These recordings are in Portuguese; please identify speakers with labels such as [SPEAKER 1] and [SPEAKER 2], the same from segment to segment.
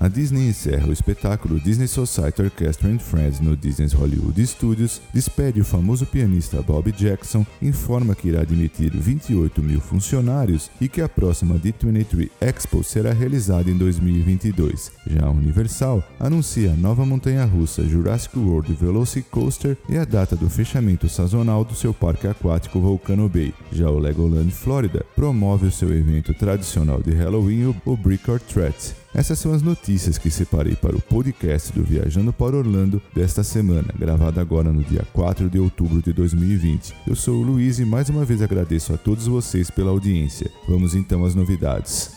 [SPEAKER 1] A Disney encerra o espetáculo Disney Society Orchestra and Friends no Disney's Hollywood Studios, despede o famoso pianista Bob Jackson, informa que irá admitir 28 mil funcionários e que a próxima D23 Expo será realizada em 2022. Já a Universal anuncia a nova montanha-russa Jurassic World Velocicoaster e a data do fechamento sazonal do seu parque aquático Volcano Bay. Já o Legoland Florida promove o seu evento tradicional de Halloween, o Brick or Threat. Essas são as notícias que separei para o podcast do Viajando para Orlando desta semana, gravado agora no dia 4 de outubro de 2020. Eu sou o Luiz e mais uma vez agradeço a todos vocês pela audiência. Vamos então às novidades.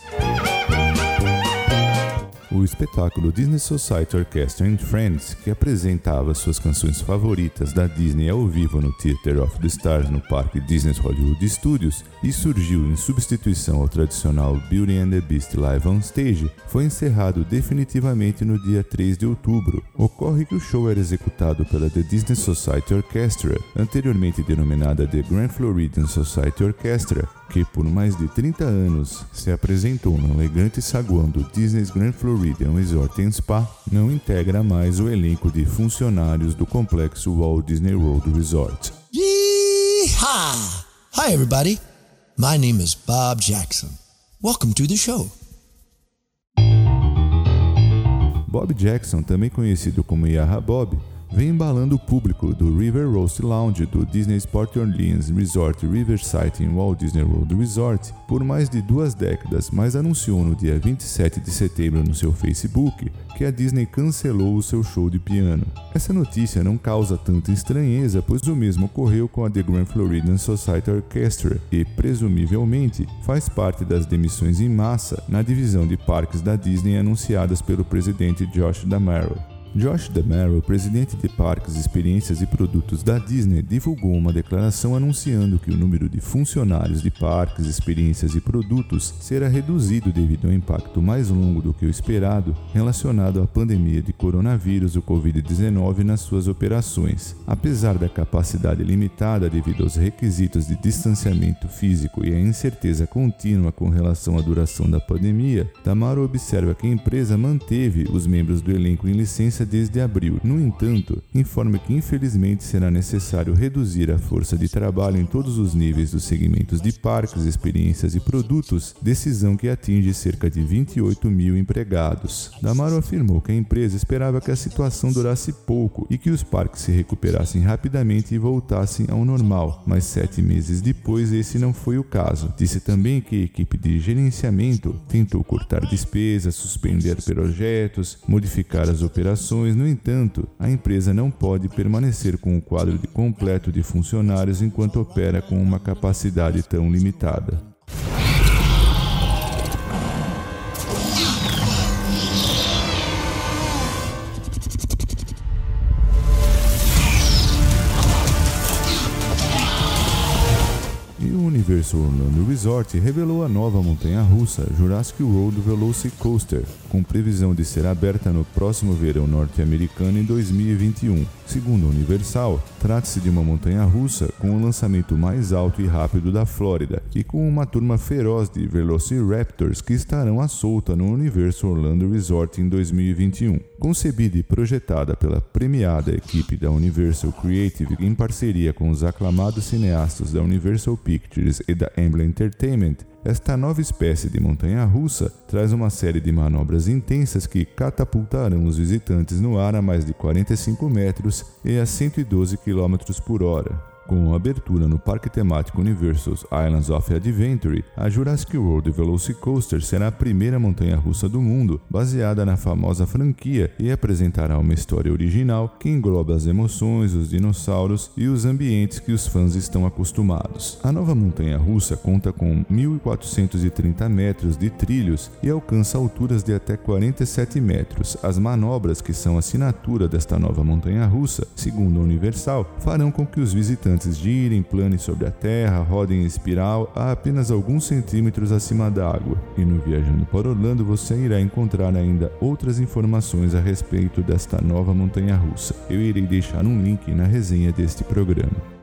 [SPEAKER 1] O espetáculo Disney Society Orchestra and Friends, que apresentava suas canções favoritas da Disney ao vivo no Theater of the Stars no parque Disney Hollywood Studios e surgiu em substituição ao tradicional Beauty and the Beast Live on Stage, foi encerrado definitivamente no dia 3 de outubro. Ocorre que o show era executado pela The Disney Society Orchestra, anteriormente denominada The Grand Floridian Society Orchestra, que por mais de 30 anos se apresentou no elegante saguão do Disney's Grand Floridian Resort and Spa, não integra mais o elenco de funcionários do complexo Walt Disney World Resort.
[SPEAKER 2] Yeehaw! Hi everybody. My name is Bob Jackson. Welcome to the show.
[SPEAKER 1] Bob Jackson, também conhecido como Yaha Bob, vem embalando o público do River Roast Lounge do Disney Sport Orleans Resort Riverside em Walt Disney World Resort por mais de duas décadas, mas anunciou no dia 27 de setembro no seu Facebook que a Disney cancelou o seu show de piano. Essa notícia não causa tanta estranheza, pois o mesmo ocorreu com a The Grand Floridian Society Orchestra e, presumivelmente, faz parte das demissões em massa na divisão de parques da Disney anunciadas pelo presidente Josh D'Amaro. Josh DeMero, presidente de parques, experiências e produtos da Disney, divulgou uma declaração anunciando que o número de funcionários de parques, experiências e produtos será reduzido devido ao impacto mais longo do que o esperado relacionado à pandemia de coronavírus, o Covid-19, nas suas operações. Apesar da capacidade limitada devido aos requisitos de distanciamento físico e à incerteza contínua com relação à duração da pandemia, Tamaro observa que a empresa manteve os membros do elenco em licença desde abril. No entanto, informa que infelizmente será necessário reduzir a força de trabalho em todos os níveis dos segmentos de parques, experiências e produtos, decisão que atinge cerca de 28 mil empregados. Damaro afirmou que a empresa esperava que a situação durasse pouco e que os parques se recuperassem rapidamente e voltassem ao normal, mas sete meses depois esse não foi o caso. Disse também que a equipe de gerenciamento tentou cortar despesas, suspender projetos, modificar as operações no entanto, a empresa não pode permanecer com o quadro de completo de funcionários enquanto opera com uma capacidade tão limitada. Universal Orlando Resort revelou a nova montanha-russa Jurassic World Velocicoaster, com previsão de ser aberta no próximo verão norte-americano em 2021. Segundo a Universal, trata-se de uma montanha-russa com o lançamento mais alto e rápido da Flórida e com uma turma feroz de Velociraptors que estarão à solta no Universal Orlando Resort em 2021. Concebida e projetada pela premiada equipe da Universal Creative em parceria com os aclamados cineastas da Universal Pictures e da Amblin Entertainment, esta nova espécie de montanha-russa traz uma série de manobras intensas que catapultarão os visitantes no ar a mais de 45 metros e a 112 km por hora. Com abertura no parque temático Universal's Islands of Adventure, a Jurassic World Velocicoaster será a primeira montanha-russa do mundo baseada na famosa franquia e apresentará uma história original que engloba as emoções, os dinossauros e os ambientes que os fãs estão acostumados. A nova montanha-russa conta com 1.430 metros de trilhos e alcança alturas de até 47 metros. As manobras que são assinatura desta nova montanha-russa, segundo a Universal, farão com que os visitantes antes girem, planem sobre a terra, rodem em espiral a apenas alguns centímetros acima da água. E no Viajando para Orlando você irá encontrar ainda outras informações a respeito desta nova montanha russa. Eu irei deixar um link na resenha deste programa.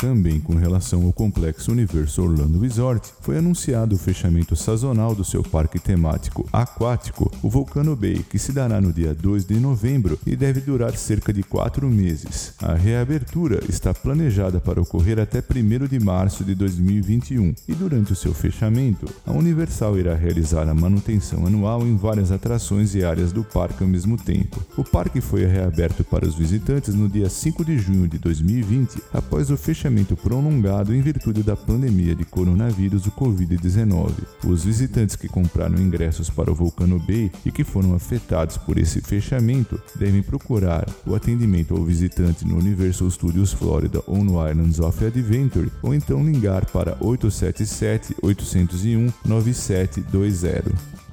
[SPEAKER 1] Também com relação ao complexo Universo Orlando Resort, foi anunciado o fechamento sazonal do seu parque temático aquático, o Volcano Bay, que se dará no dia 2 de novembro e deve durar cerca de quatro meses. A reabertura está planejada para ocorrer até 1 de março de 2021 e durante o seu fechamento, a Universal irá realizar a manutenção anual em várias atrações e áreas do parque ao mesmo tempo. O parque foi reaberto para os visitantes no dia 5 de junho de 2020, após o fechamento prolongado em virtude da pandemia de coronavírus do Covid-19. Os visitantes que compraram ingressos para o Volcano Bay e que foram afetados por esse fechamento devem procurar o atendimento ao visitante no Universal Studios Florida ou no Islands of Adventure ou então ligar para 877 801 9720.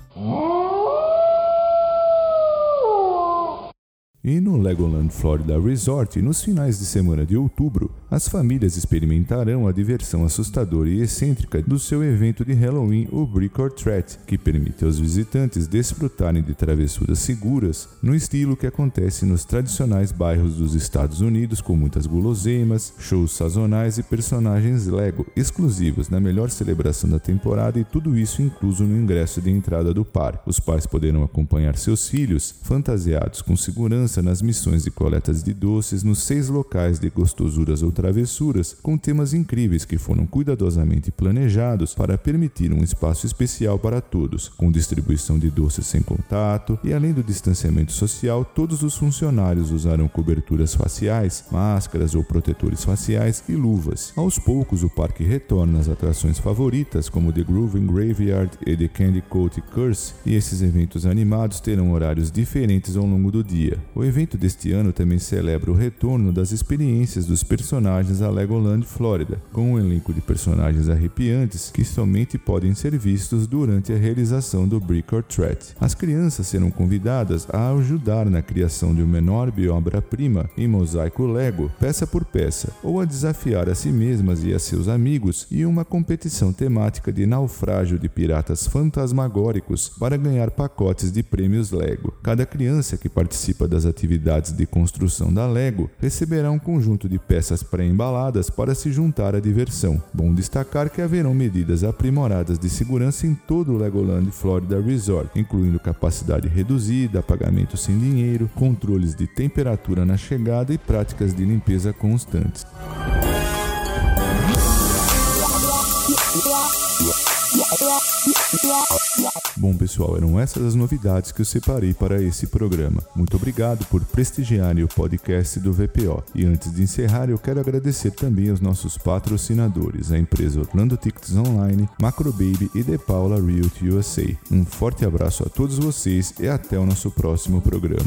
[SPEAKER 1] E no Legoland Florida Resort, nos finais de semana de outubro, as famílias experimentarão a diversão assustadora e excêntrica do seu evento de Halloween, o Brick or Threat, que permite aos visitantes desfrutarem de travessuras seguras no estilo que acontece nos tradicionais bairros dos Estados Unidos, com muitas guloseimas, shows sazonais e personagens Lego exclusivos na melhor celebração da temporada e tudo isso incluso no ingresso de entrada do par. Os pais poderão acompanhar seus filhos fantasiados com segurança nas missões de coletas de doces nos seis locais de gostosuras ou travessuras, com temas incríveis que foram cuidadosamente planejados para permitir um espaço especial para todos, com distribuição de doces sem contato e além do distanciamento social, todos os funcionários usarão coberturas faciais, máscaras ou protetores faciais e luvas. Aos poucos, o parque retorna às atrações favoritas, como The Grooving Graveyard e The Candy Coat Curse, e esses eventos animados terão horários diferentes ao longo do dia. O evento deste ano também celebra o retorno das experiências dos personagens a Legoland Florida, com um elenco de personagens arrepiantes que somente podem ser vistos durante a realização do Brick or Threat. As crianças serão convidadas a ajudar na criação de uma enorme obra-prima em mosaico Lego, peça por peça, ou a desafiar a si mesmas e a seus amigos em uma competição temática de naufrágio de piratas fantasmagóricos para ganhar pacotes de prêmios Lego. Cada criança que participa das atividades de construção da Lego, receberá um conjunto de peças pré-embaladas para se juntar à diversão. Bom destacar que haverão medidas aprimoradas de segurança em todo o Legoland Florida Resort, incluindo capacidade reduzida, pagamento sem dinheiro, controles de temperatura na chegada e práticas de limpeza constantes. Bom, pessoal, eram essas as novidades que eu separei para esse programa. Muito obrigado por prestigiarem o podcast do VPO. E antes de encerrar, eu quero agradecer também aos nossos patrocinadores, a empresa Orlando Tickets Online, Macrobaby e The Paula Realty USA. Um forte abraço a todos vocês e até o nosso próximo programa.